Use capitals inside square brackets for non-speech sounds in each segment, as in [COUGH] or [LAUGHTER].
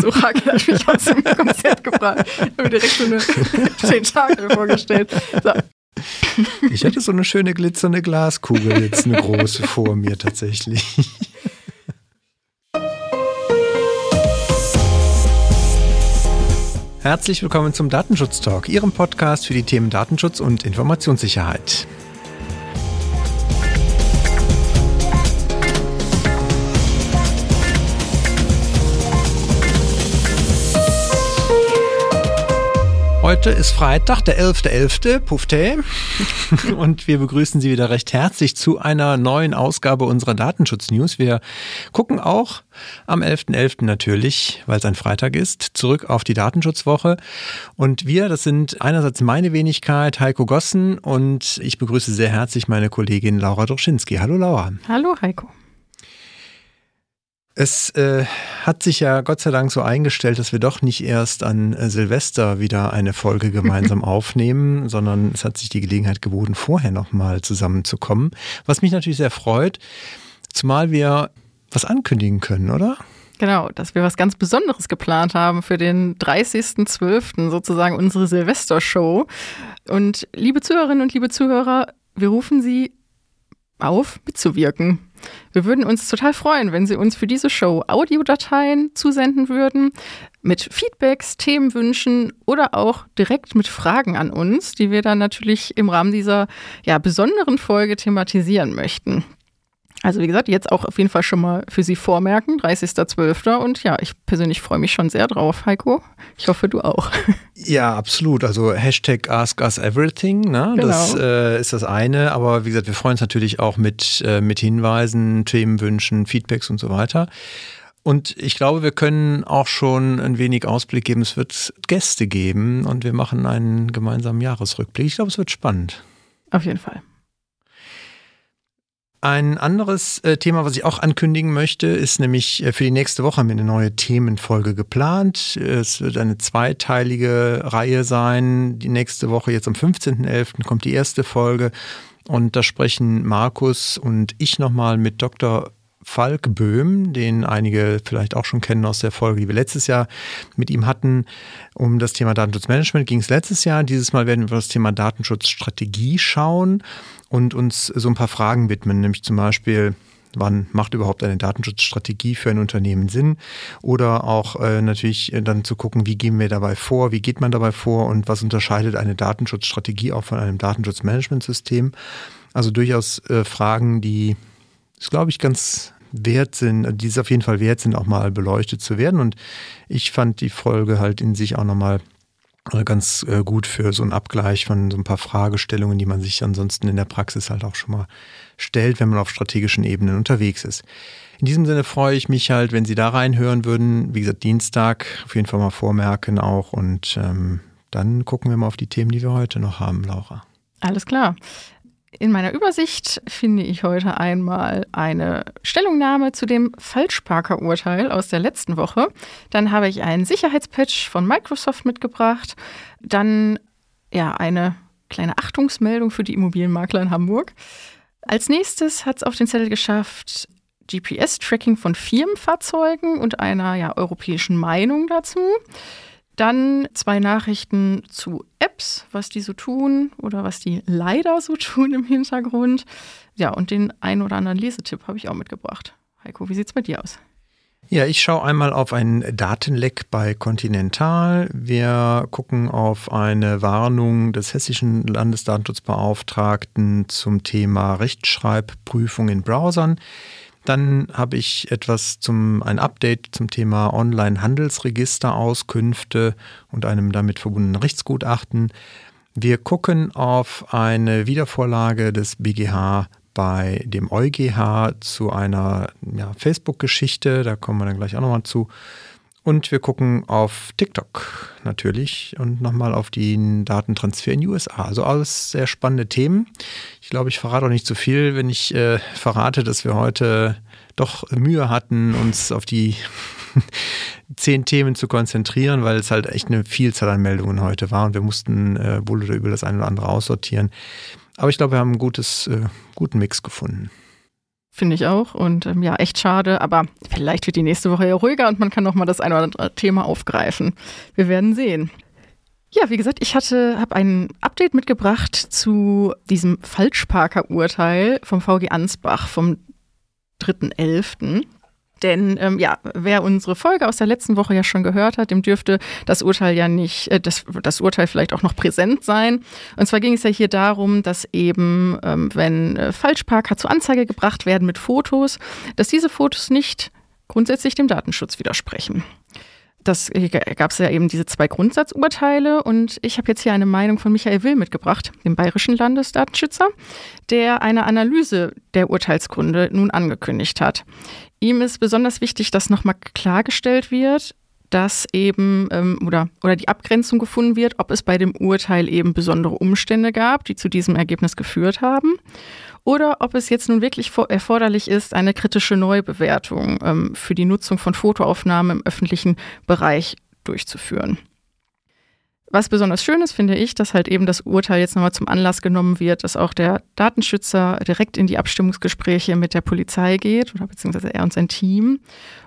Das Orakel hat mich aus dem Konzert gebracht. Ich habe mir direkt so eine Tentakel vorgestellt. So. Ich hatte so eine schöne glitzernde Glaskugel, jetzt eine große vor mir tatsächlich. Herzlich willkommen zum Datenschutz Talk, Ihrem Podcast für die Themen Datenschutz und Informationssicherheit. Heute ist Freitag, der 11.11., .11., Pufte. Und wir begrüßen Sie wieder recht herzlich zu einer neuen Ausgabe unserer Datenschutz-News. Wir gucken auch am 11.11. .11. natürlich, weil es ein Freitag ist, zurück auf die Datenschutzwoche. Und wir, das sind einerseits meine Wenigkeit, Heiko Gossen, und ich begrüße sehr herzlich meine Kollegin Laura Droschinski. Hallo Laura. Hallo Heiko. Es äh, hat sich ja Gott sei Dank so eingestellt, dass wir doch nicht erst an äh, Silvester wieder eine Folge [LAUGHS] gemeinsam aufnehmen, sondern es hat sich die Gelegenheit geboten, vorher nochmal zusammenzukommen. Was mich natürlich sehr freut, zumal wir was ankündigen können, oder? Genau, dass wir was ganz Besonderes geplant haben für den 30.12., sozusagen unsere Silvestershow. Und liebe Zuhörerinnen und liebe Zuhörer, wir rufen Sie auf, mitzuwirken. Wir würden uns total freuen, wenn Sie uns für diese Show Audiodateien zusenden würden, mit Feedbacks, Themenwünschen oder auch direkt mit Fragen an uns, die wir dann natürlich im Rahmen dieser ja, besonderen Folge thematisieren möchten. Also wie gesagt, jetzt auch auf jeden Fall schon mal für Sie vormerken, 30.12. Und ja, ich persönlich freue mich schon sehr drauf, Heiko. Ich hoffe, du auch. [LAUGHS] Ja, absolut. Also Hashtag Ask Us Everything, ne? Genau. das äh, ist das eine. Aber wie gesagt, wir freuen uns natürlich auch mit, äh, mit Hinweisen, Themenwünschen, Feedbacks und so weiter. Und ich glaube, wir können auch schon ein wenig Ausblick geben. Es wird Gäste geben und wir machen einen gemeinsamen Jahresrückblick. Ich glaube, es wird spannend. Auf jeden Fall. Ein anderes äh, Thema, was ich auch ankündigen möchte, ist nämlich äh, für die nächste Woche haben wir eine neue Themenfolge geplant. Es wird eine zweiteilige Reihe sein. Die nächste Woche, jetzt am 15.11., kommt die erste Folge. Und da sprechen Markus und ich nochmal mit Dr. Falk Böhm, den einige vielleicht auch schon kennen aus der Folge, die wir letztes Jahr mit ihm hatten. Um das Thema Datenschutzmanagement ging es letztes Jahr. Dieses Mal werden wir das Thema Datenschutzstrategie schauen und uns so ein paar Fragen widmen, nämlich zum Beispiel, wann macht überhaupt eine Datenschutzstrategie für ein Unternehmen Sinn? Oder auch äh, natürlich dann zu gucken, wie gehen wir dabei vor, wie geht man dabei vor und was unterscheidet eine Datenschutzstrategie auch von einem Datenschutzmanagementsystem? Also durchaus äh, Fragen, die, ist, glaube ich, ganz wert sind, die es auf jeden Fall wert sind, auch mal beleuchtet zu werden. Und ich fand die Folge halt in sich auch nochmal äh, ganz äh, gut für so einen Abgleich von so ein paar Fragestellungen, die man sich ansonsten in der Praxis halt auch schon mal stellt, wenn man auf strategischen Ebenen unterwegs ist. In diesem Sinne freue ich mich halt, wenn Sie da reinhören würden. Wie gesagt, Dienstag auf jeden Fall mal vormerken auch und ähm, dann gucken wir mal auf die Themen, die wir heute noch haben, Laura. Alles klar. In meiner Übersicht finde ich heute einmal eine Stellungnahme zu dem Falschparker-Urteil aus der letzten Woche. Dann habe ich einen Sicherheitspatch von Microsoft mitgebracht. Dann ja eine kleine Achtungsmeldung für die Immobilienmakler in Hamburg. Als nächstes hat es auf den Zettel geschafft GPS-Tracking von Firmenfahrzeugen und einer ja, europäischen Meinung dazu. Dann zwei Nachrichten zu Apps, was die so tun oder was die leider so [LAUGHS] tun im Hintergrund. Ja, und den ein oder anderen Lesetipp habe ich auch mitgebracht. Heiko, wie sieht es bei dir aus? Ja, ich schaue einmal auf ein Datenleck bei Continental. Wir gucken auf eine Warnung des hessischen Landesdatenschutzbeauftragten zum Thema Rechtschreibprüfung in Browsern. Dann habe ich etwas zum, ein Update zum Thema Online-Handelsregister, Auskünfte und einem damit verbundenen Rechtsgutachten. Wir gucken auf eine Wiedervorlage des BGH bei dem EuGH zu einer ja, Facebook-Geschichte. Da kommen wir dann gleich auch nochmal zu. Und wir gucken auf TikTok natürlich und nochmal auf den Datentransfer in die USA. Also alles sehr spannende Themen. Ich glaube, ich verrate auch nicht zu viel, wenn ich äh, verrate, dass wir heute doch Mühe hatten, uns auf die [LAUGHS] zehn Themen zu konzentrieren, weil es halt echt eine Vielzahl an Meldungen heute war und wir mussten äh, wohl oder über das eine oder andere aussortieren. Aber ich glaube, wir haben einen gutes, äh, guten Mix gefunden. Finde ich auch. Und ähm, ja, echt schade. Aber vielleicht wird die nächste Woche ja ruhiger und man kann nochmal das eine oder andere Thema aufgreifen. Wir werden sehen. Ja, wie gesagt, ich hatte, habe ein Update mitgebracht zu diesem Falschparker-Urteil vom VG Ansbach vom 3.11. Denn ähm, ja, wer unsere Folge aus der letzten Woche ja schon gehört hat, dem dürfte das Urteil ja nicht, äh, das, das Urteil vielleicht auch noch präsent sein. Und zwar ging es ja hier darum, dass eben, ähm, wenn äh, Falschparker zur Anzeige gebracht werden mit Fotos, dass diese Fotos nicht grundsätzlich dem Datenschutz widersprechen das gab es ja eben diese zwei Grundsatzurteile und ich habe jetzt hier eine Meinung von Michael Will mitgebracht, dem bayerischen Landesdatenschützer, der eine Analyse der Urteilsgründe nun angekündigt hat. Ihm ist besonders wichtig, dass nochmal klargestellt wird, dass eben ähm, oder, oder die Abgrenzung gefunden wird, ob es bei dem Urteil eben besondere Umstände gab, die zu diesem Ergebnis geführt haben oder ob es jetzt nun wirklich erforderlich ist, eine kritische Neubewertung ähm, für die Nutzung von Fotoaufnahmen im öffentlichen Bereich durchzuführen. Was besonders schön ist, finde ich, dass halt eben das Urteil jetzt nochmal zum Anlass genommen wird, dass auch der Datenschützer direkt in die Abstimmungsgespräche mit der Polizei geht oder beziehungsweise er und sein Team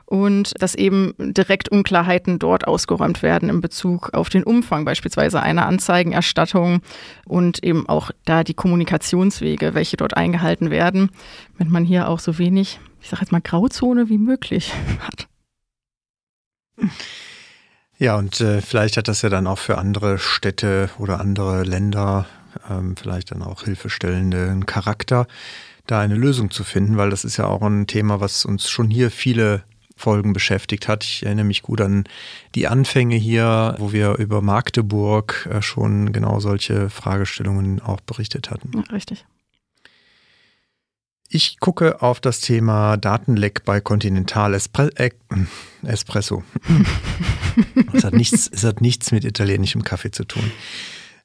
und dass eben direkt Unklarheiten dort ausgeräumt werden in Bezug auf den Umfang beispielsweise einer Anzeigenerstattung und eben auch da die Kommunikationswege, welche dort eingehalten werden, wenn man hier auch so wenig, ich sage jetzt mal Grauzone wie möglich [LAUGHS] hat. Ja, und äh, vielleicht hat das ja dann auch für andere Städte oder andere Länder ähm, vielleicht dann auch hilfestellenden Charakter, da eine Lösung zu finden, weil das ist ja auch ein Thema, was uns schon hier viele Folgen beschäftigt hat. Ich erinnere mich gut an die Anfänge hier, wo wir über Magdeburg äh, schon genau solche Fragestellungen auch berichtet hatten. Ja, richtig. Ich gucke auf das Thema Datenleck bei Continental Espre äh, Espresso. es, hat nichts, es hat nichts mit italienischem Kaffee zu tun.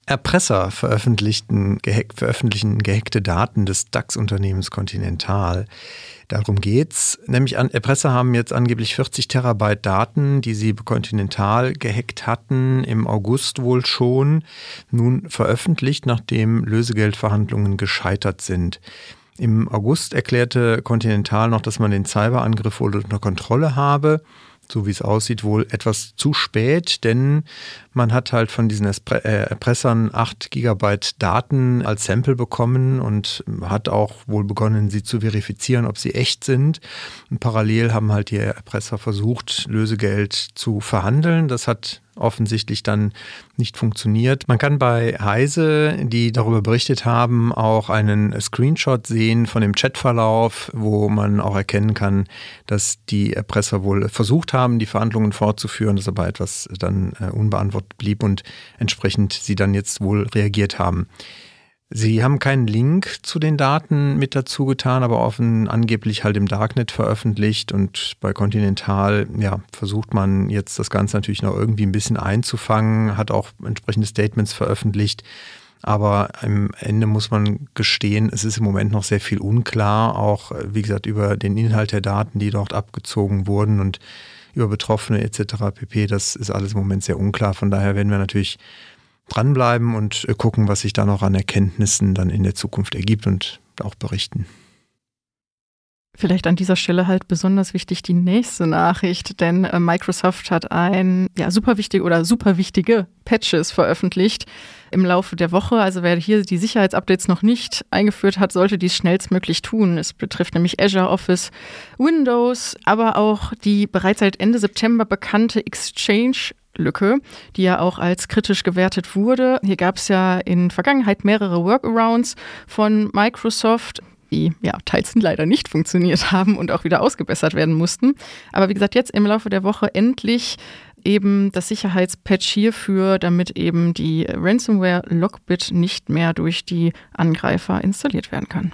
Erpresser veröffentlichten, gehack, veröffentlichen gehackte Daten des DAX-Unternehmens Continental. Darum geht's. Nämlich an, Erpresser haben jetzt angeblich 40 Terabyte Daten, die sie Continental gehackt hatten, im August wohl schon, nun veröffentlicht, nachdem Lösegeldverhandlungen gescheitert sind. Im August erklärte Continental noch, dass man den Cyberangriff wohl unter Kontrolle habe so wie es aussieht, wohl etwas zu spät, denn man hat halt von diesen äh, Erpressern 8 Gigabyte Daten als Sample bekommen und hat auch wohl begonnen, sie zu verifizieren, ob sie echt sind. Und parallel haben halt die Erpresser versucht, Lösegeld zu verhandeln. Das hat offensichtlich dann nicht funktioniert. Man kann bei Heise, die darüber berichtet haben, auch einen Screenshot sehen von dem Chatverlauf, wo man auch erkennen kann, dass die Erpresser wohl versucht haben, die Verhandlungen fortzuführen, dass aber etwas dann äh, unbeantwortet blieb und entsprechend sie dann jetzt wohl reagiert haben. Sie haben keinen Link zu den Daten mit dazu getan, aber offen angeblich halt im Darknet veröffentlicht und bei Continental, ja, versucht man jetzt das Ganze natürlich noch irgendwie ein bisschen einzufangen, hat auch entsprechende Statements veröffentlicht. Aber am Ende muss man gestehen, es ist im Moment noch sehr viel unklar, auch wie gesagt über den Inhalt der Daten, die dort abgezogen wurden und über Betroffene etc. pp. Das ist alles im Moment sehr unklar. Von daher werden wir natürlich dranbleiben und äh, gucken, was sich da noch an Erkenntnissen dann in der Zukunft ergibt und auch berichten. Vielleicht an dieser Stelle halt besonders wichtig die nächste Nachricht, denn äh, Microsoft hat ein ja super wichtig oder super wichtige Patches veröffentlicht im Laufe der Woche. Also wer hier die Sicherheitsupdates noch nicht eingeführt hat, sollte dies schnellstmöglich tun. Es betrifft nämlich Azure Office, Windows, aber auch die bereits seit Ende September bekannte Exchange Lücke, die ja auch als kritisch gewertet wurde. Hier gab es ja in Vergangenheit mehrere Workarounds von Microsoft die ja teils leider nicht funktioniert [LAUGHS] haben und auch wieder ausgebessert werden mussten. Aber wie gesagt, jetzt im Laufe der Woche endlich eben das Sicherheitspatch hierfür, damit eben die Ransomware Lockbit nicht mehr durch die Angreifer installiert werden kann.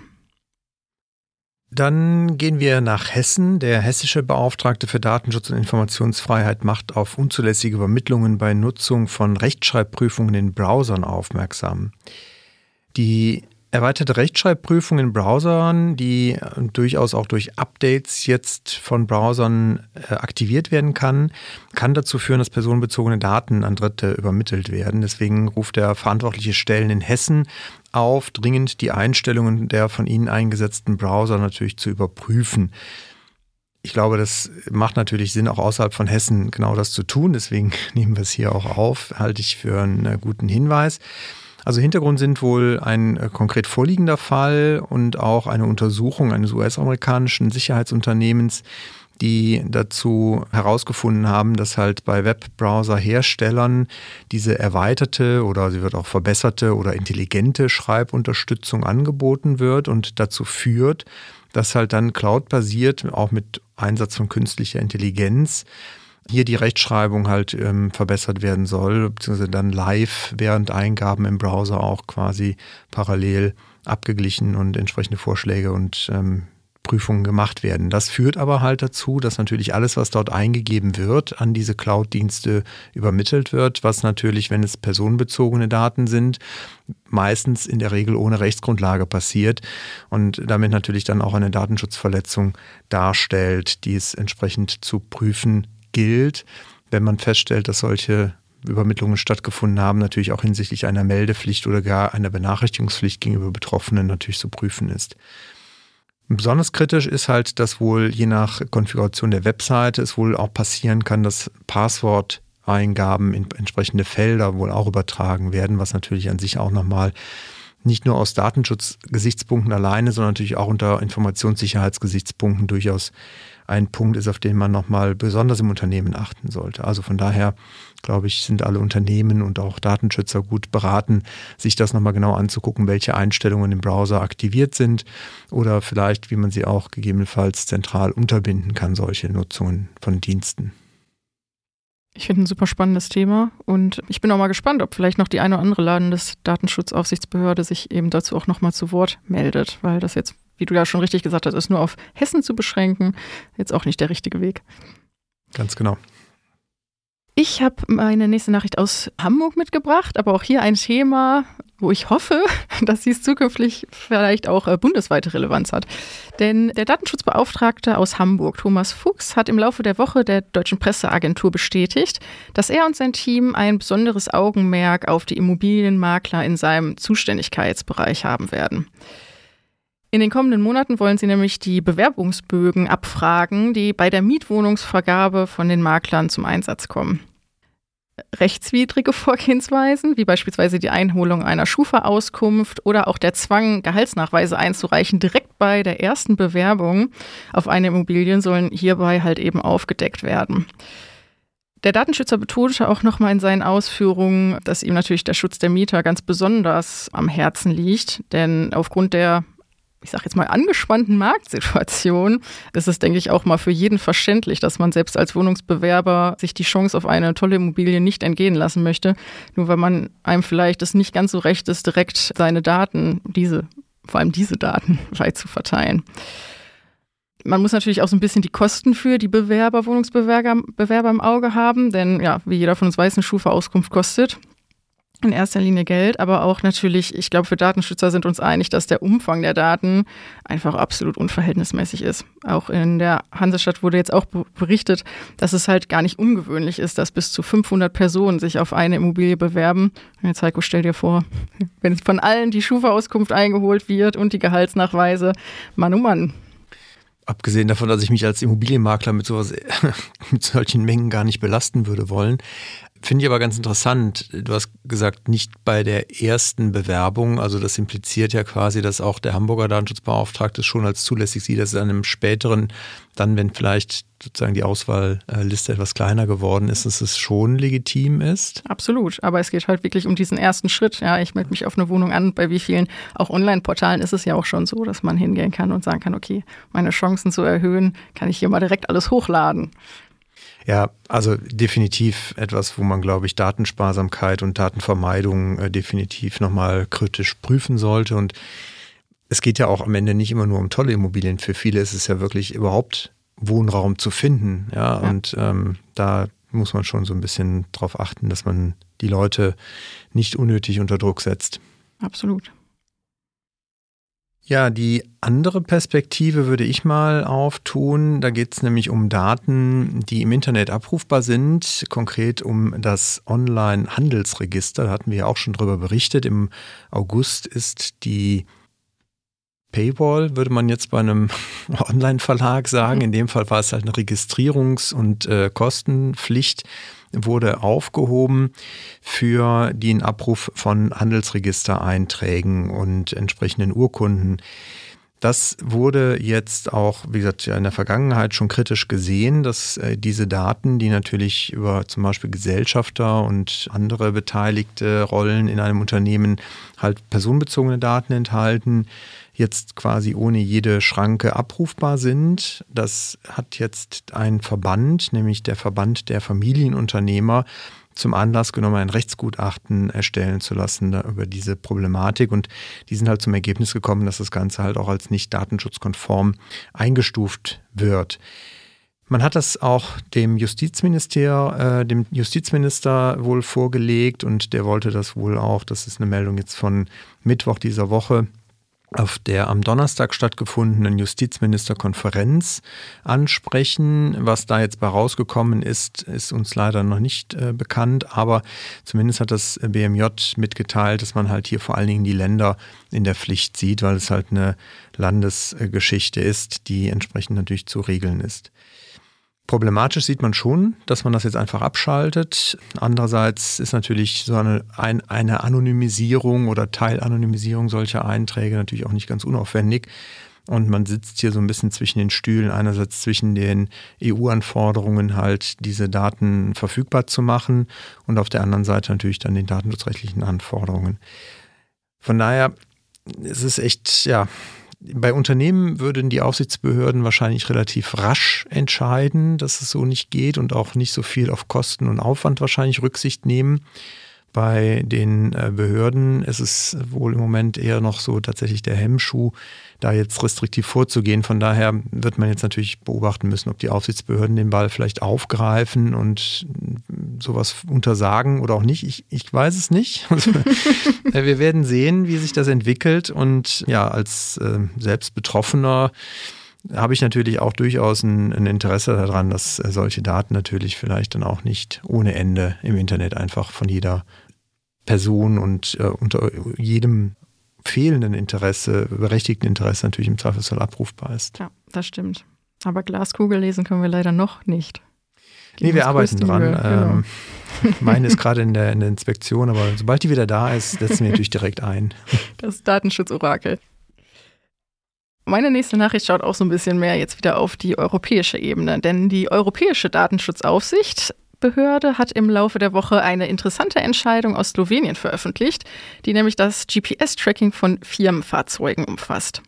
Dann gehen wir nach Hessen. Der hessische Beauftragte für Datenschutz und Informationsfreiheit macht auf unzulässige Übermittlungen bei Nutzung von Rechtschreibprüfungen in Browsern aufmerksam. Die erweiterte Rechtschreibprüfung in Browsern, die äh, durchaus auch durch Updates jetzt von Browsern äh, aktiviert werden kann, kann dazu führen, dass personenbezogene Daten an Dritte übermittelt werden. Deswegen ruft der verantwortliche Stellen in Hessen auf, dringend die Einstellungen der von ihnen eingesetzten Browser natürlich zu überprüfen. Ich glaube, das macht natürlich Sinn, auch außerhalb von Hessen genau das zu tun. Deswegen [LAUGHS] nehmen wir es hier auch auf, halte ich für einen äh, guten Hinweis. Also Hintergrund sind wohl ein äh, konkret vorliegender Fall und auch eine Untersuchung eines US-amerikanischen Sicherheitsunternehmens, die dazu herausgefunden haben, dass halt bei Webbrowser-Herstellern diese erweiterte oder sie wird auch verbesserte oder intelligente Schreibunterstützung angeboten wird und dazu führt, dass halt dann cloud-basiert, auch mit Einsatz von künstlicher Intelligenz, hier die Rechtschreibung halt ähm, verbessert werden soll, beziehungsweise dann live während Eingaben im Browser auch quasi parallel abgeglichen und entsprechende Vorschläge und ähm, Prüfungen gemacht werden. Das führt aber halt dazu, dass natürlich alles, was dort eingegeben wird, an diese Cloud-Dienste übermittelt wird, was natürlich, wenn es personenbezogene Daten sind, meistens in der Regel ohne Rechtsgrundlage passiert und damit natürlich dann auch eine Datenschutzverletzung darstellt, die es entsprechend zu prüfen gilt, wenn man feststellt, dass solche Übermittlungen stattgefunden haben, natürlich auch hinsichtlich einer Meldepflicht oder gar einer Benachrichtigungspflicht gegenüber Betroffenen natürlich zu prüfen ist. Besonders kritisch ist halt, dass wohl je nach Konfiguration der Webseite es wohl auch passieren kann, dass Passworteingaben in entsprechende Felder wohl auch übertragen werden, was natürlich an sich auch nochmal nicht nur aus Datenschutzgesichtspunkten alleine, sondern natürlich auch unter Informationssicherheitsgesichtspunkten durchaus ein Punkt ist, auf den man nochmal besonders im Unternehmen achten sollte. Also von daher, glaube ich, sind alle Unternehmen und auch Datenschützer gut beraten, sich das nochmal genau anzugucken, welche Einstellungen im Browser aktiviert sind oder vielleicht, wie man sie auch gegebenenfalls zentral unterbinden kann, solche Nutzungen von Diensten. Ich finde ein super spannendes Thema und ich bin auch mal gespannt, ob vielleicht noch die eine oder andere Landesdatenschutzaufsichtsbehörde sich eben dazu auch nochmal zu Wort meldet, weil das jetzt wie du ja schon richtig gesagt hast, ist nur auf Hessen zu beschränken, jetzt auch nicht der richtige Weg. Ganz genau. Ich habe meine nächste Nachricht aus Hamburg mitgebracht, aber auch hier ein Thema, wo ich hoffe, [LAUGHS] dass dies zukünftig vielleicht auch äh, bundesweite Relevanz hat. Denn der Datenschutzbeauftragte aus Hamburg, Thomas Fuchs, hat im Laufe der Woche der Deutschen Presseagentur bestätigt, dass er und sein Team ein besonderes Augenmerk auf die Immobilienmakler in seinem Zuständigkeitsbereich haben werden. In den kommenden Monaten wollen sie nämlich die Bewerbungsbögen abfragen, die bei der Mietwohnungsvergabe von den Maklern zum Einsatz kommen. Rechtswidrige Vorgehensweisen, wie beispielsweise die Einholung einer Schufa-Auskunft oder auch der Zwang, Gehaltsnachweise einzureichen, direkt bei der ersten Bewerbung auf eine Immobilie, sollen hierbei halt eben aufgedeckt werden. Der Datenschützer betonte auch nochmal in seinen Ausführungen, dass ihm natürlich der Schutz der Mieter ganz besonders am Herzen liegt, denn aufgrund der ich sage jetzt mal, angespannten Marktsituation ist es, denke ich, auch mal für jeden verständlich, dass man selbst als Wohnungsbewerber sich die Chance auf eine tolle Immobilie nicht entgehen lassen möchte, nur weil man einem vielleicht es nicht ganz so recht ist, direkt seine Daten, diese, vor allem diese Daten, [LAUGHS] weit zu verteilen. Man muss natürlich auch so ein bisschen die Kosten für die Bewerber, Wohnungsbewerber Bewerber im Auge haben, denn ja, wie jeder von uns weiß, eine Schufa-Auskunft kostet in erster Linie Geld, aber auch natürlich, ich glaube, für Datenschützer sind uns einig, dass der Umfang der Daten einfach absolut unverhältnismäßig ist. Auch in der Hansestadt wurde jetzt auch berichtet, dass es halt gar nicht ungewöhnlich ist, dass bis zu 500 Personen sich auf eine Immobilie bewerben. Jetzt Heiko, stell dir vor, [LAUGHS] wenn von allen die Schufa-Auskunft eingeholt wird und die Gehaltsnachweise, Mann, oh Mann. Abgesehen davon, dass ich mich als Immobilienmakler mit sowas, [LAUGHS] mit solchen Mengen gar nicht belasten würde wollen, Finde ich aber ganz interessant. Du hast gesagt, nicht bei der ersten Bewerbung. Also das impliziert ja quasi, dass auch der Hamburger Datenschutzbeauftragte schon als zulässig sieht, dass es einem späteren, dann wenn vielleicht sozusagen die Auswahlliste etwas kleiner geworden ist, dass es schon legitim ist. Absolut. Aber es geht halt wirklich um diesen ersten Schritt. Ja, ich melde mich auf eine Wohnung an. Bei wie vielen auch Online-Portalen ist es ja auch schon so, dass man hingehen kann und sagen kann, okay, meine Chancen zu erhöhen, kann ich hier mal direkt alles hochladen. Ja, also definitiv etwas, wo man, glaube ich, Datensparsamkeit und Datenvermeidung äh, definitiv nochmal kritisch prüfen sollte. Und es geht ja auch am Ende nicht immer nur um tolle Immobilien. Für viele ist es ja wirklich überhaupt Wohnraum zu finden. Ja, ja. und ähm, da muss man schon so ein bisschen drauf achten, dass man die Leute nicht unnötig unter Druck setzt. Absolut. Ja, die andere Perspektive würde ich mal auftun. Da geht es nämlich um Daten, die im Internet abrufbar sind, konkret um das Online-Handelsregister. Da hatten wir ja auch schon drüber berichtet. Im August ist die Paywall, würde man jetzt bei einem [LAUGHS] Online-Verlag sagen. In dem Fall war es halt eine Registrierungs- und äh, Kostenpflicht wurde aufgehoben für den Abruf von Handelsregistereinträgen und entsprechenden Urkunden. Das wurde jetzt auch, wie gesagt, in der Vergangenheit schon kritisch gesehen, dass äh, diese Daten, die natürlich über zum Beispiel Gesellschafter und andere beteiligte Rollen in einem Unternehmen halt personenbezogene Daten enthalten, jetzt quasi ohne jede Schranke abrufbar sind. Das hat jetzt ein Verband, nämlich der Verband der Familienunternehmer, zum Anlass genommen, ein Rechtsgutachten erstellen zu lassen über diese Problematik. Und die sind halt zum Ergebnis gekommen, dass das Ganze halt auch als nicht datenschutzkonform eingestuft wird. Man hat das auch dem Justizminister, äh, dem Justizminister wohl vorgelegt und der wollte das wohl auch, das ist eine Meldung jetzt von Mittwoch dieser Woche, auf der am Donnerstag stattgefundenen Justizministerkonferenz ansprechen. Was da jetzt bei rausgekommen ist, ist uns leider noch nicht äh, bekannt, aber zumindest hat das BMJ mitgeteilt, dass man halt hier vor allen Dingen die Länder in der Pflicht sieht, weil es halt eine Landesgeschichte ist, die entsprechend natürlich zu regeln ist. Problematisch sieht man schon, dass man das jetzt einfach abschaltet. Andererseits ist natürlich so eine, ein, eine Anonymisierung oder Teilanonymisierung solcher Einträge natürlich auch nicht ganz unaufwendig. Und man sitzt hier so ein bisschen zwischen den Stühlen, einerseits zwischen den EU-Anforderungen halt diese Daten verfügbar zu machen und auf der anderen Seite natürlich dann den datenschutzrechtlichen Anforderungen. Von daher ist es echt, ja, bei Unternehmen würden die Aufsichtsbehörden wahrscheinlich relativ rasch entscheiden, dass es so nicht geht und auch nicht so viel auf Kosten und Aufwand wahrscheinlich Rücksicht nehmen. Bei den äh, Behörden ist es wohl im Moment eher noch so tatsächlich der Hemmschuh, da jetzt restriktiv vorzugehen. Von daher wird man jetzt natürlich beobachten müssen, ob die Aufsichtsbehörden den Ball vielleicht aufgreifen und sowas untersagen oder auch nicht. Ich, ich weiß es nicht. [LAUGHS] Also, äh, wir werden sehen, wie sich das entwickelt. Und ja, als äh, selbst habe ich natürlich auch durchaus ein, ein, Interesse daran, dass solche Daten natürlich vielleicht dann auch nicht ohne Ende im Internet einfach von jeder Person und äh, unter jedem fehlenden Interesse, berechtigten Interesse natürlich im Zweifelsfall abrufbar ist. Ja, das stimmt. Aber Glaskugel lesen können wir leider noch nicht. Die nee, wir arbeiten dran. Ähm, genau. meine ist [LAUGHS] gerade in der, in der Inspektion, aber sobald die wieder da ist, setzen wir natürlich direkt ein. Das Datenschutzorakel. Meine nächste Nachricht schaut auch so ein bisschen mehr jetzt wieder auf die europäische Ebene, denn die Europäische Datenschutzaufsicht Behörde hat im Laufe der Woche eine interessante Entscheidung aus Slowenien veröffentlicht, die nämlich das GPS-Tracking von Firmenfahrzeugen umfasst.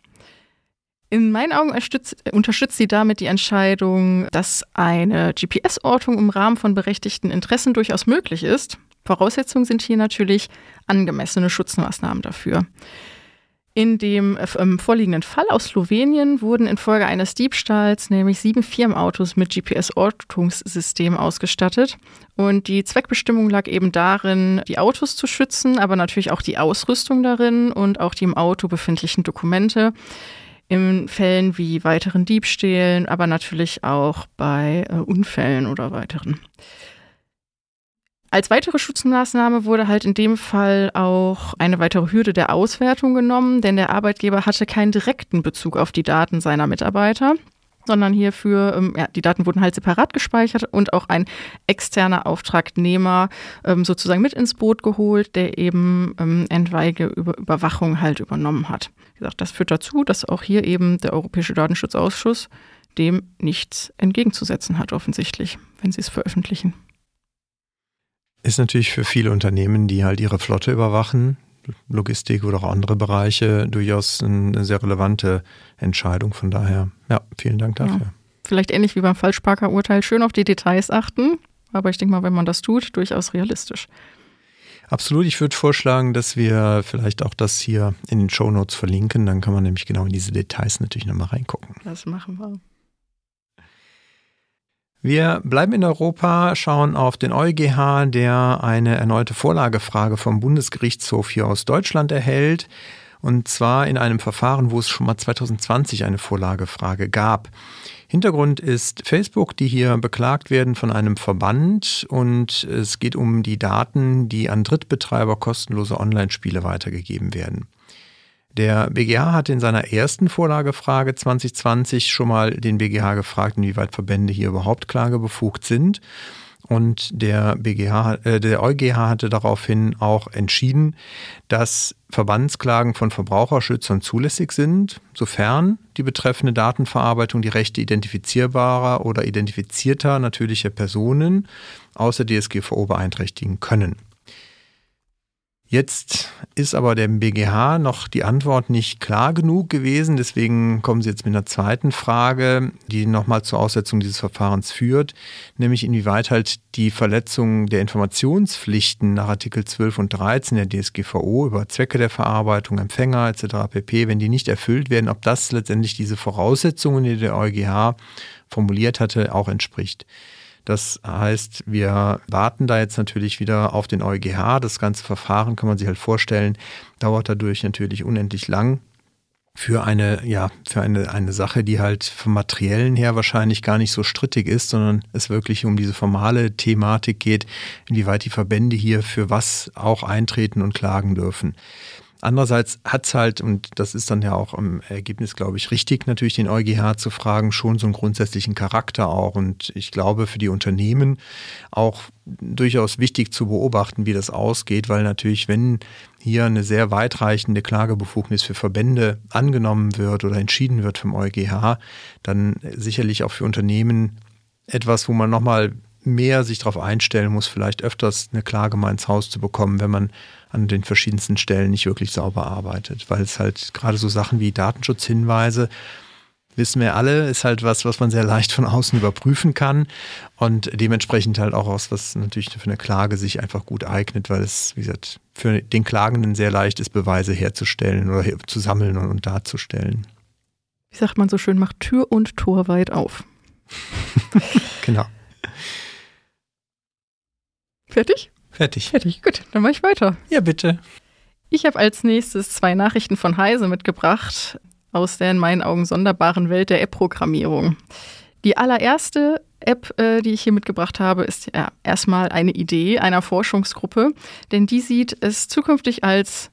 In meinen Augen unterstützt sie damit die Entscheidung, dass eine GPS-Ortung im Rahmen von berechtigten Interessen durchaus möglich ist. Voraussetzungen sind hier natürlich angemessene Schutzmaßnahmen dafür. In dem ähm, vorliegenden Fall aus Slowenien wurden infolge eines Diebstahls nämlich sieben Firmenautos mit GPS-Ortungssystem ausgestattet. Und die Zweckbestimmung lag eben darin, die Autos zu schützen, aber natürlich auch die Ausrüstung darin und auch die im Auto befindlichen Dokumente. In Fällen wie weiteren Diebstählen, aber natürlich auch bei äh, Unfällen oder weiteren. Als weitere Schutzmaßnahme wurde halt in dem Fall auch eine weitere Hürde der Auswertung genommen, denn der Arbeitgeber hatte keinen direkten Bezug auf die Daten seiner Mitarbeiter sondern hierfür, ähm, ja, die Daten wurden halt separat gespeichert und auch ein externer Auftragnehmer ähm, sozusagen mit ins Boot geholt, der eben ähm, entweige Über Überwachung halt übernommen hat. Wie gesagt, das führt dazu, dass auch hier eben der Europäische Datenschutzausschuss dem nichts entgegenzusetzen hat, offensichtlich, wenn sie es veröffentlichen. Ist natürlich für viele Unternehmen, die halt ihre Flotte überwachen, Logistik oder auch andere Bereiche, durchaus eine sehr relevante Entscheidung. Von daher, ja, vielen Dank dafür. Ja. Vielleicht ähnlich wie beim Falschparker-Urteil, schön auf die Details achten, aber ich denke mal, wenn man das tut, durchaus realistisch. Absolut. Ich würde vorschlagen, dass wir vielleicht auch das hier in den Show Notes verlinken. Dann kann man nämlich genau in diese Details natürlich nochmal reingucken. Das machen wir. Wir bleiben in Europa, schauen auf den EuGH, der eine erneute Vorlagefrage vom Bundesgerichtshof hier aus Deutschland erhält. Und zwar in einem Verfahren, wo es schon mal 2020 eine Vorlagefrage gab. Hintergrund ist Facebook, die hier beklagt werden von einem Verband und es geht um die Daten, die an Drittbetreiber kostenlose Online-Spiele weitergegeben werden. Der BGH hat in seiner ersten Vorlagefrage 2020 schon mal den BGH gefragt, inwieweit Verbände hier überhaupt klagebefugt sind. Und der BGH, äh, der EuGH hatte daraufhin auch entschieden, dass Verbandsklagen von Verbraucherschützern zulässig sind, sofern die betreffende Datenverarbeitung die Rechte identifizierbarer oder identifizierter natürlicher Personen außer DSGVO beeinträchtigen können. Jetzt ist aber dem BGH noch die Antwort nicht klar genug gewesen. Deswegen kommen Sie jetzt mit einer zweiten Frage, die nochmal zur Aussetzung dieses Verfahrens führt, nämlich inwieweit halt die Verletzung der Informationspflichten nach Artikel 12 und 13 der DSGVO über Zwecke der Verarbeitung, Empfänger etc. pp., wenn die nicht erfüllt werden, ob das letztendlich diese Voraussetzungen, die der EuGH formuliert hatte, auch entspricht. Das heißt, wir warten da jetzt natürlich wieder auf den EuGH. Das ganze Verfahren kann man sich halt vorstellen, dauert dadurch natürlich unendlich lang für eine, ja, für eine, eine Sache, die halt vom Materiellen her wahrscheinlich gar nicht so strittig ist, sondern es wirklich um diese formale Thematik geht, inwieweit die Verbände hier für was auch eintreten und klagen dürfen. Andererseits hat es halt, und das ist dann ja auch im Ergebnis, glaube ich, richtig, natürlich den EuGH zu fragen, schon so einen grundsätzlichen Charakter auch. Und ich glaube, für die Unternehmen auch durchaus wichtig zu beobachten, wie das ausgeht, weil natürlich, wenn hier eine sehr weitreichende Klagebefugnis für Verbände angenommen wird oder entschieden wird vom EuGH, dann sicherlich auch für Unternehmen etwas, wo man nochmal mehr sich darauf einstellen muss, vielleicht öfters eine Klage mal ins Haus zu bekommen, wenn man an den verschiedensten Stellen nicht wirklich sauber arbeitet. Weil es halt gerade so Sachen wie Datenschutzhinweise, wissen wir alle, ist halt was, was man sehr leicht von außen überprüfen kann und dementsprechend halt auch aus, was natürlich für eine Klage sich einfach gut eignet, weil es, wie gesagt, für den Klagenden sehr leicht ist, Beweise herzustellen oder zu sammeln und darzustellen. Wie sagt man so schön, macht Tür und Tor weit auf. [LAUGHS] genau. Fertig? Fertig. Fertig, gut, dann mache ich weiter. Ja, bitte. Ich habe als nächstes zwei Nachrichten von Heise mitgebracht aus der in meinen Augen sonderbaren Welt der App-Programmierung. Die allererste App, äh, die ich hier mitgebracht habe, ist ja erstmal eine Idee einer Forschungsgruppe, denn die sieht es zukünftig als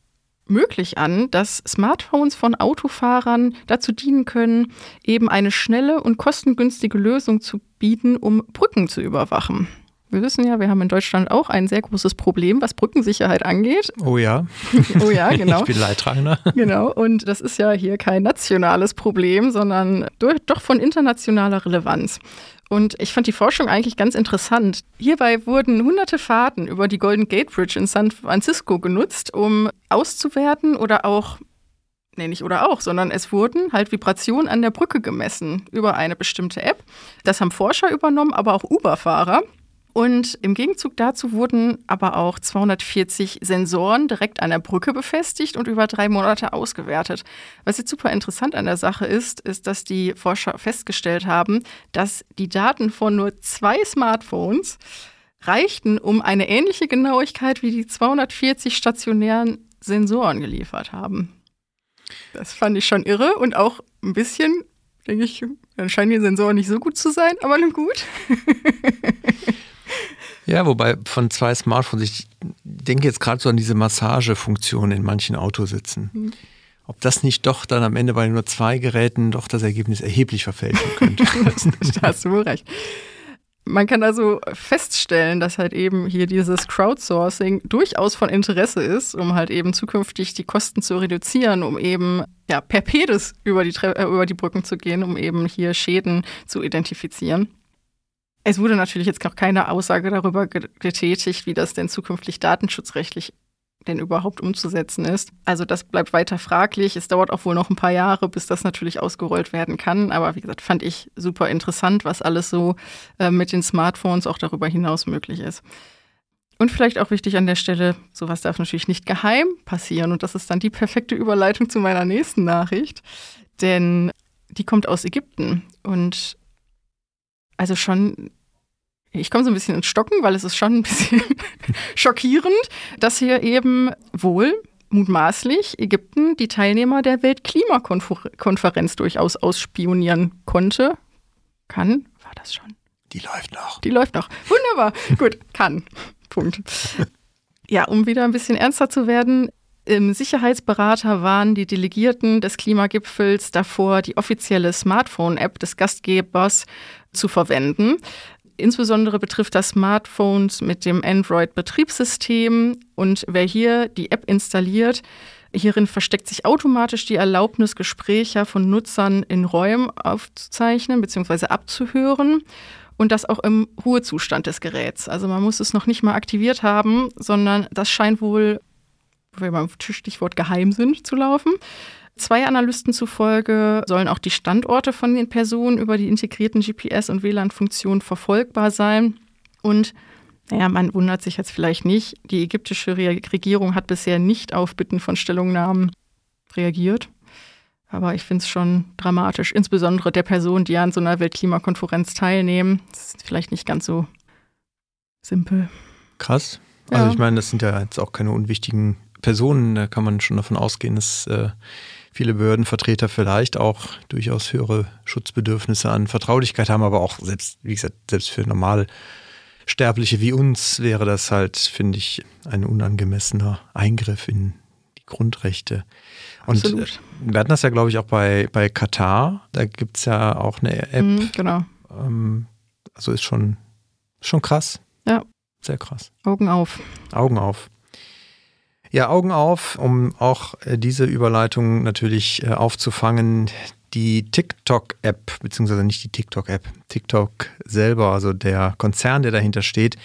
möglich an, dass Smartphones von Autofahrern dazu dienen können, eben eine schnelle und kostengünstige Lösung zu bieten, um Brücken zu überwachen. Wir wissen ja, wir haben in Deutschland auch ein sehr großes Problem, was Brückensicherheit angeht. Oh ja. [LAUGHS] oh ja, genau. Ich bin Leidtragender. Genau. Und das ist ja hier kein nationales Problem, sondern durch, doch von internationaler Relevanz. Und ich fand die Forschung eigentlich ganz interessant. Hierbei wurden hunderte Fahrten über die Golden Gate Bridge in San Francisco genutzt, um auszuwerten oder auch nee, nicht oder auch, sondern es wurden halt Vibrationen an der Brücke gemessen über eine bestimmte App. Das haben Forscher übernommen, aber auch Uber-Fahrer. Und im Gegenzug dazu wurden aber auch 240 Sensoren direkt an der Brücke befestigt und über drei Monate ausgewertet. Was jetzt super interessant an der Sache ist, ist, dass die Forscher festgestellt haben, dass die Daten von nur zwei Smartphones reichten, um eine ähnliche Genauigkeit wie die 240 stationären Sensoren geliefert haben. Das fand ich schon irre und auch ein bisschen, denke ich, dann scheinen die Sensoren nicht so gut zu sein, aber nun gut. [LAUGHS] Ja, wobei von zwei Smartphones, ich denke jetzt gerade so an diese Massagefunktion in manchen Autositzen. Mhm. Ob das nicht doch dann am Ende bei nur zwei Geräten doch das Ergebnis erheblich verfälschen könnte. [LAUGHS] da hast du wohl recht. Man kann also feststellen, dass halt eben hier dieses Crowdsourcing durchaus von Interesse ist, um halt eben zukünftig die Kosten zu reduzieren, um eben ja, per Pedis über die, äh, über die Brücken zu gehen, um eben hier Schäden zu identifizieren. Es wurde natürlich jetzt noch keine Aussage darüber getätigt, wie das denn zukünftig datenschutzrechtlich denn überhaupt umzusetzen ist. Also das bleibt weiter fraglich. Es dauert auch wohl noch ein paar Jahre, bis das natürlich ausgerollt werden kann. Aber wie gesagt, fand ich super interessant, was alles so äh, mit den Smartphones auch darüber hinaus möglich ist. Und vielleicht auch wichtig an der Stelle, sowas darf natürlich nicht geheim passieren. Und das ist dann die perfekte Überleitung zu meiner nächsten Nachricht. Denn die kommt aus Ägypten. Und also schon, ich komme so ein bisschen ins Stocken, weil es ist schon ein bisschen [LAUGHS] schockierend, dass hier eben wohl mutmaßlich Ägypten die Teilnehmer der Weltklimakonferenz durchaus ausspionieren konnte. Kann, war das schon? Die läuft noch. Die läuft noch. Wunderbar. [LAUGHS] Gut, kann. Punkt. Ja, um wieder ein bisschen ernster zu werden, im Sicherheitsberater waren die Delegierten des Klimagipfels davor, die offizielle Smartphone-App des Gastgebers zu verwenden. Insbesondere betrifft das Smartphones mit dem Android-Betriebssystem und wer hier die App installiert, hierin versteckt sich automatisch die Erlaubnis, Gespräche von Nutzern in Räumen aufzuzeichnen bzw. abzuhören und das auch im Ruhezustand des Geräts. Also man muss es noch nicht mal aktiviert haben, sondern das scheint wohl, wenn wir beim Stichwort geheim sind, zu laufen. Zwei Analysten zufolge sollen auch die Standorte von den Personen über die integrierten GPS- und WLAN-Funktionen verfolgbar sein. Und naja, man wundert sich jetzt vielleicht nicht, die ägyptische Regierung hat bisher nicht auf Bitten von Stellungnahmen reagiert. Aber ich finde es schon dramatisch, insbesondere der Personen, die an so einer Weltklimakonferenz teilnehmen. Das ist vielleicht nicht ganz so simpel. Krass. Also ja. ich meine, das sind ja jetzt auch keine unwichtigen Personen. Da kann man schon davon ausgehen, dass äh, viele Behördenvertreter vielleicht auch durchaus höhere Schutzbedürfnisse an Vertraulichkeit haben, aber auch selbst, wie gesagt, selbst für normale Sterbliche wie uns wäre das halt, finde ich, ein unangemessener Eingriff in die Grundrechte. Und Absolut. wir hatten das ja, glaube ich, auch bei, bei Katar. Da gibt es ja auch eine App. Mhm, genau. Ähm, also ist schon, schon krass. Ja. Sehr krass. Augen auf. Augen auf. Ja, Augen auf, um auch äh, diese Überleitung natürlich äh, aufzufangen. Die TikTok-App, beziehungsweise nicht die TikTok-App, TikTok selber, also der Konzern, der dahinter steht,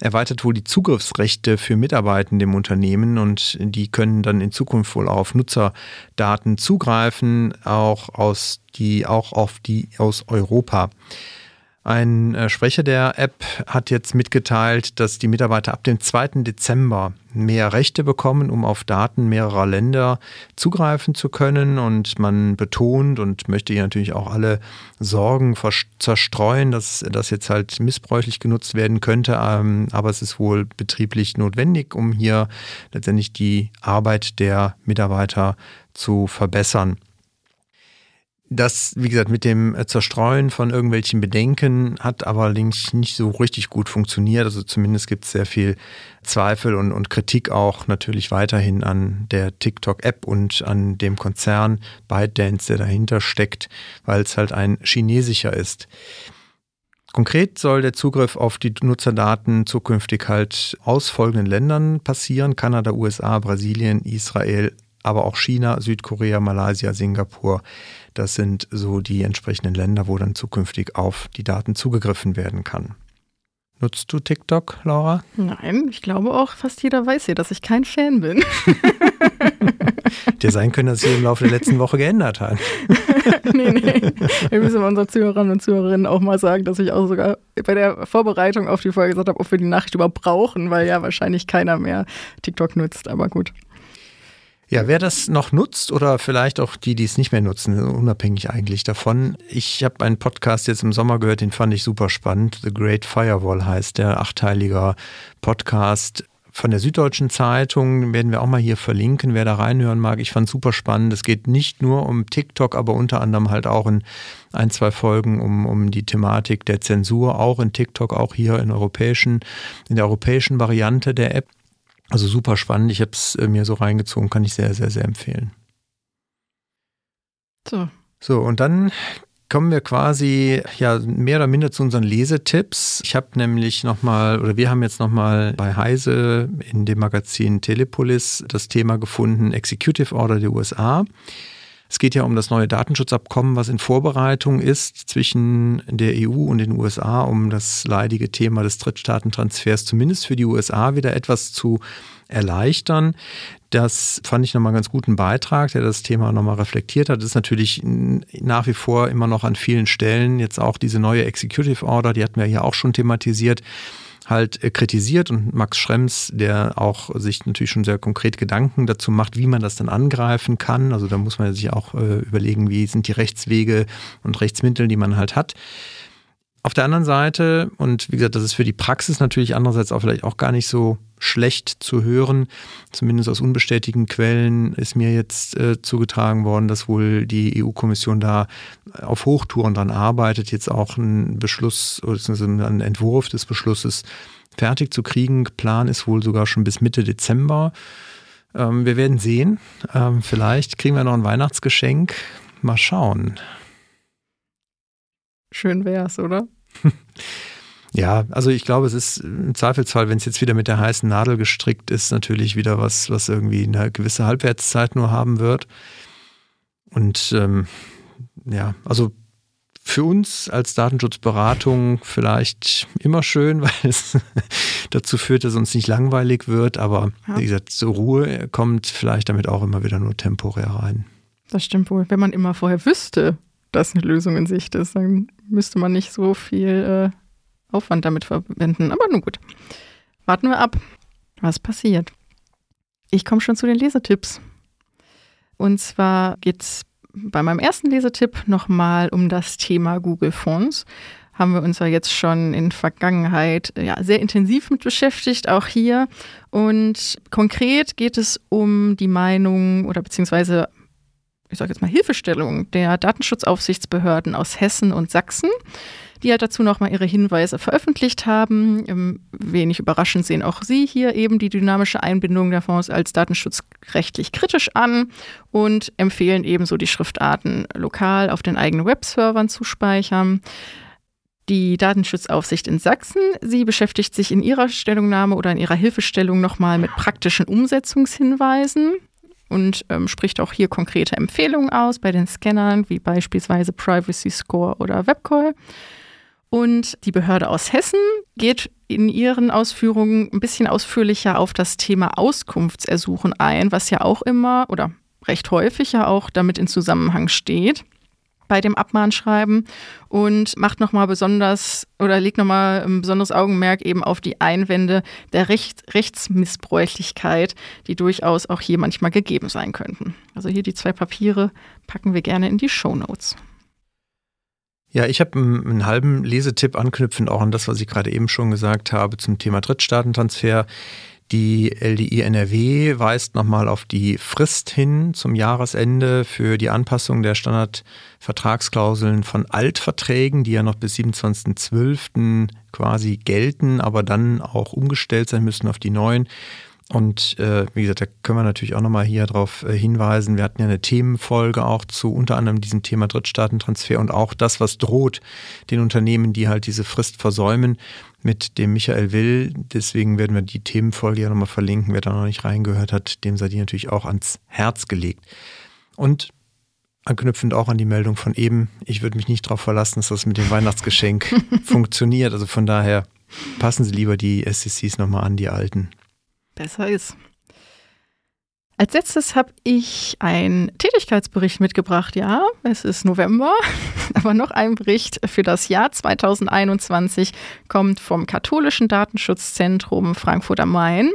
erweitert wohl die Zugriffsrechte für Mitarbeitende im Unternehmen und die können dann in Zukunft wohl auf Nutzerdaten zugreifen, auch aus die, auch auf die aus Europa. Ein äh, Sprecher der App hat jetzt mitgeteilt, dass die Mitarbeiter ab dem 2. Dezember mehr Rechte bekommen, um auf Daten mehrerer Länder zugreifen zu können. Und man betont und möchte hier natürlich auch alle Sorgen zerstreuen, dass das jetzt halt missbräuchlich genutzt werden könnte. Ähm, aber es ist wohl betrieblich notwendig, um hier letztendlich die Arbeit der Mitarbeiter zu verbessern. Das, wie gesagt, mit dem Zerstreuen von irgendwelchen Bedenken hat allerdings nicht so richtig gut funktioniert. Also zumindest gibt es sehr viel Zweifel und, und Kritik auch natürlich weiterhin an der TikTok-App und an dem Konzern ByteDance, der dahinter steckt, weil es halt ein chinesischer ist. Konkret soll der Zugriff auf die Nutzerdaten zukünftig halt aus folgenden Ländern passieren. Kanada, USA, Brasilien, Israel, aber auch China, Südkorea, Malaysia, Singapur. Das sind so die entsprechenden Länder, wo dann zukünftig auf die Daten zugegriffen werden kann. Nutzt du TikTok, Laura? Nein, ich glaube auch, fast jeder weiß hier, dass ich kein Fan bin. [LAUGHS] Dir sein können, dass sich im Laufe der letzten Woche geändert hat. [LAUGHS] nee, nee. Wir müssen unseren Zuhörern und Zuhörerinnen auch mal sagen, dass ich auch sogar bei der Vorbereitung auf die Folge gesagt habe, ob wir die Nachricht überhaupt brauchen, weil ja wahrscheinlich keiner mehr TikTok nutzt. Aber gut. Ja, wer das noch nutzt oder vielleicht auch die, die es nicht mehr nutzen, unabhängig eigentlich davon. Ich habe einen Podcast jetzt im Sommer gehört, den fand ich super spannend. The Great Firewall heißt der achteiliger Podcast von der Süddeutschen Zeitung werden wir auch mal hier verlinken, wer da reinhören mag. Ich fand es super spannend. Es geht nicht nur um TikTok, aber unter anderem halt auch in ein, zwei Folgen um, um die Thematik der Zensur, auch in TikTok, auch hier in europäischen, in der europäischen Variante der App. Also super spannend. Ich habe es äh, mir so reingezogen, kann ich sehr, sehr, sehr empfehlen. So. So, und dann kommen wir quasi ja mehr oder minder zu unseren Lesetipps. Ich habe nämlich nochmal, oder wir haben jetzt nochmal bei Heise in dem Magazin Telepolis das Thema gefunden, Executive Order der USA. Es geht ja um das neue Datenschutzabkommen, was in Vorbereitung ist zwischen der EU und den USA, um das leidige Thema des Drittstaatentransfers zumindest für die USA wieder etwas zu erleichtern. Das fand ich nochmal einen ganz guten Beitrag, der das Thema nochmal reflektiert hat. Das ist natürlich nach wie vor immer noch an vielen Stellen jetzt auch diese neue Executive Order, die hatten wir hier auch schon thematisiert halt äh, kritisiert und Max Schrems, der auch sich natürlich schon sehr konkret Gedanken dazu macht, wie man das dann angreifen kann. Also da muss man sich auch äh, überlegen, wie sind die Rechtswege und Rechtsmittel, die man halt hat. Auf der anderen Seite, und wie gesagt, das ist für die Praxis natürlich andererseits auch vielleicht auch gar nicht so schlecht zu hören, zumindest aus unbestätigten Quellen ist mir jetzt äh, zugetragen worden, dass wohl die EU-Kommission da auf Hochtouren dran arbeitet, jetzt auch einen Beschluss oder einen Entwurf des Beschlusses fertig zu kriegen. Plan ist wohl sogar schon bis Mitte Dezember. Ähm, wir werden sehen. Ähm, vielleicht kriegen wir noch ein Weihnachtsgeschenk. Mal schauen. Schön wär's, oder? [LAUGHS] Ja, also ich glaube, es ist im Zweifelsfall, wenn es jetzt wieder mit der heißen Nadel gestrickt ist, natürlich wieder was, was irgendwie eine gewisse Halbwertszeit nur haben wird. Und ähm, ja, also für uns als Datenschutzberatung vielleicht immer schön, [LAUGHS] weil es dazu führt, dass uns nicht langweilig wird, aber ja. wie gesagt, zur Ruhe kommt vielleicht damit auch immer wieder nur temporär rein. Das stimmt wohl. Wenn man immer vorher wüsste, dass eine Lösung in Sicht ist, dann müsste man nicht so viel äh, Aufwand damit verwenden. Aber nun gut. Warten wir ab, was passiert. Ich komme schon zu den Lesetipps. Und zwar geht es bei meinem ersten Lesetipp nochmal um das Thema Google Fonds. Haben wir uns ja jetzt schon in Vergangenheit ja, sehr intensiv mit beschäftigt, auch hier. Und konkret geht es um die Meinung oder beziehungsweise ich sage jetzt mal, Hilfestellung der Datenschutzaufsichtsbehörden aus Hessen und Sachsen, die halt dazu nochmal ihre Hinweise veröffentlicht haben. Ähm, wenig überraschend sehen auch Sie hier eben die dynamische Einbindung der Fonds als datenschutzrechtlich kritisch an und empfehlen ebenso die Schriftarten lokal auf den eigenen Webservern zu speichern. Die Datenschutzaufsicht in Sachsen, sie beschäftigt sich in ihrer Stellungnahme oder in ihrer Hilfestellung nochmal mit praktischen Umsetzungshinweisen und ähm, spricht auch hier konkrete Empfehlungen aus bei den Scannern, wie beispielsweise Privacy Score oder Webcall. Und die Behörde aus Hessen geht in ihren Ausführungen ein bisschen ausführlicher auf das Thema Auskunftsersuchen ein, was ja auch immer oder recht häufig ja auch damit in Zusammenhang steht bei dem Abmahnschreiben und macht nochmal besonders oder legt nochmal ein besonderes Augenmerk eben auf die Einwände der Recht, Rechtsmissbräuchlichkeit, die durchaus auch hier manchmal gegeben sein könnten. Also hier die zwei Papiere packen wir gerne in die Show Notes. Ja, ich habe einen, halben Lesetipp anknüpfend auch an das, was ich gerade eben schon gesagt habe zum Thema Drittstaatentransfer. Die LDI NRW weist nochmal auf die Frist hin zum Jahresende für die Anpassung der Standardvertragsklauseln von Altverträgen, die ja noch bis 27.12. quasi gelten, aber dann auch umgestellt sein müssen auf die neuen. Und äh, wie gesagt, da können wir natürlich auch nochmal hier drauf äh, hinweisen. Wir hatten ja eine Themenfolge auch zu unter anderem diesem Thema Drittstaatentransfer und auch das, was droht den Unternehmen, die halt diese Frist versäumen mit dem Michael Will. Deswegen werden wir die Themenfolge ja nochmal verlinken. Wer da noch nicht reingehört hat, dem sei die natürlich auch ans Herz gelegt. Und anknüpfend auch an die Meldung von eben, ich würde mich nicht darauf verlassen, dass das mit dem Weihnachtsgeschenk [LAUGHS] funktioniert. Also von daher passen Sie lieber die SCCs nochmal an, die alten besser ist. Als letztes habe ich einen Tätigkeitsbericht mitgebracht. Ja, es ist November, [LAUGHS] aber noch ein Bericht für das Jahr 2021 kommt vom Katholischen Datenschutzzentrum Frankfurt am Main.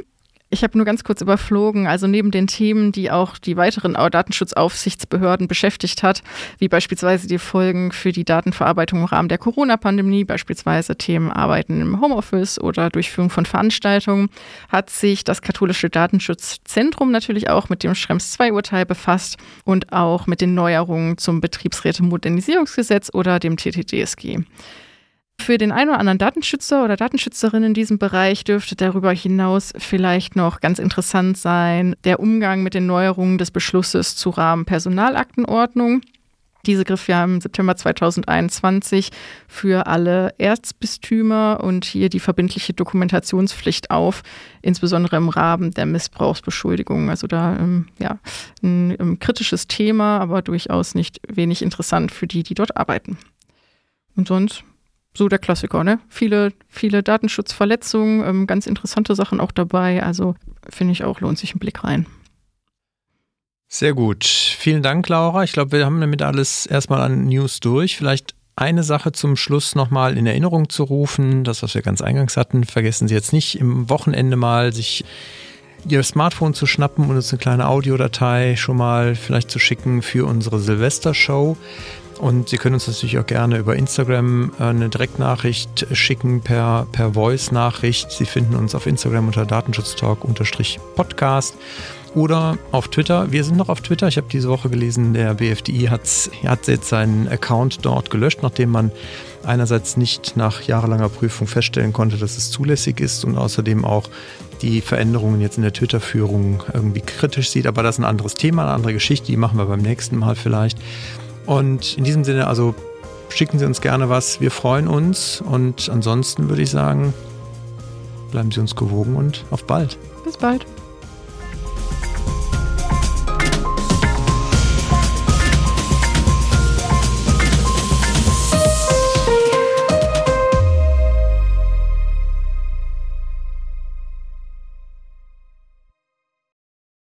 Ich habe nur ganz kurz überflogen, also neben den Themen, die auch die weiteren Datenschutzaufsichtsbehörden beschäftigt hat, wie beispielsweise die Folgen für die Datenverarbeitung im Rahmen der Corona-Pandemie, beispielsweise Themen Arbeiten im Homeoffice oder Durchführung von Veranstaltungen, hat sich das katholische Datenschutzzentrum natürlich auch mit dem Schrems II-Urteil befasst und auch mit den Neuerungen zum Betriebsräte-Modernisierungsgesetz oder dem TTDSG. Für den einen oder anderen Datenschützer oder Datenschützerin in diesem Bereich dürfte darüber hinaus vielleicht noch ganz interessant sein der Umgang mit den Neuerungen des Beschlusses zu Rahmenpersonalaktenordnung. Diese griff ja im September 2021 für alle Erzbistümer und hier die verbindliche Dokumentationspflicht auf, insbesondere im Rahmen der Missbrauchsbeschuldigung. Also da ähm, ja, ein, ein kritisches Thema, aber durchaus nicht wenig interessant für die, die dort arbeiten. Und sonst so der Klassiker, ne? Viele, viele Datenschutzverletzungen, ähm, ganz interessante Sachen auch dabei. Also finde ich auch, lohnt sich ein Blick rein. Sehr gut. Vielen Dank, Laura. Ich glaube, wir haben damit alles erstmal an News durch. Vielleicht eine Sache zum Schluss nochmal in Erinnerung zu rufen. Das, was wir ganz eingangs hatten, vergessen Sie jetzt nicht, im Wochenende mal sich Ihr Smartphone zu schnappen und uns eine kleine Audiodatei schon mal vielleicht zu schicken für unsere Silvestershow. Und Sie können uns natürlich auch gerne über Instagram äh, eine Direktnachricht schicken per, per Voice-Nachricht. Sie finden uns auf Instagram unter Datenschutztalk-Podcast oder auf Twitter. Wir sind noch auf Twitter. Ich habe diese Woche gelesen, der BFDI hat, hat jetzt seinen Account dort gelöscht, nachdem man einerseits nicht nach jahrelanger Prüfung feststellen konnte, dass es zulässig ist und außerdem auch die Veränderungen jetzt in der Twitter-Führung irgendwie kritisch sieht. Aber das ist ein anderes Thema, eine andere Geschichte. Die machen wir beim nächsten Mal vielleicht. Und in diesem Sinne, also schicken Sie uns gerne was. Wir freuen uns. Und ansonsten würde ich sagen, bleiben Sie uns gewogen und auf bald. Bis bald.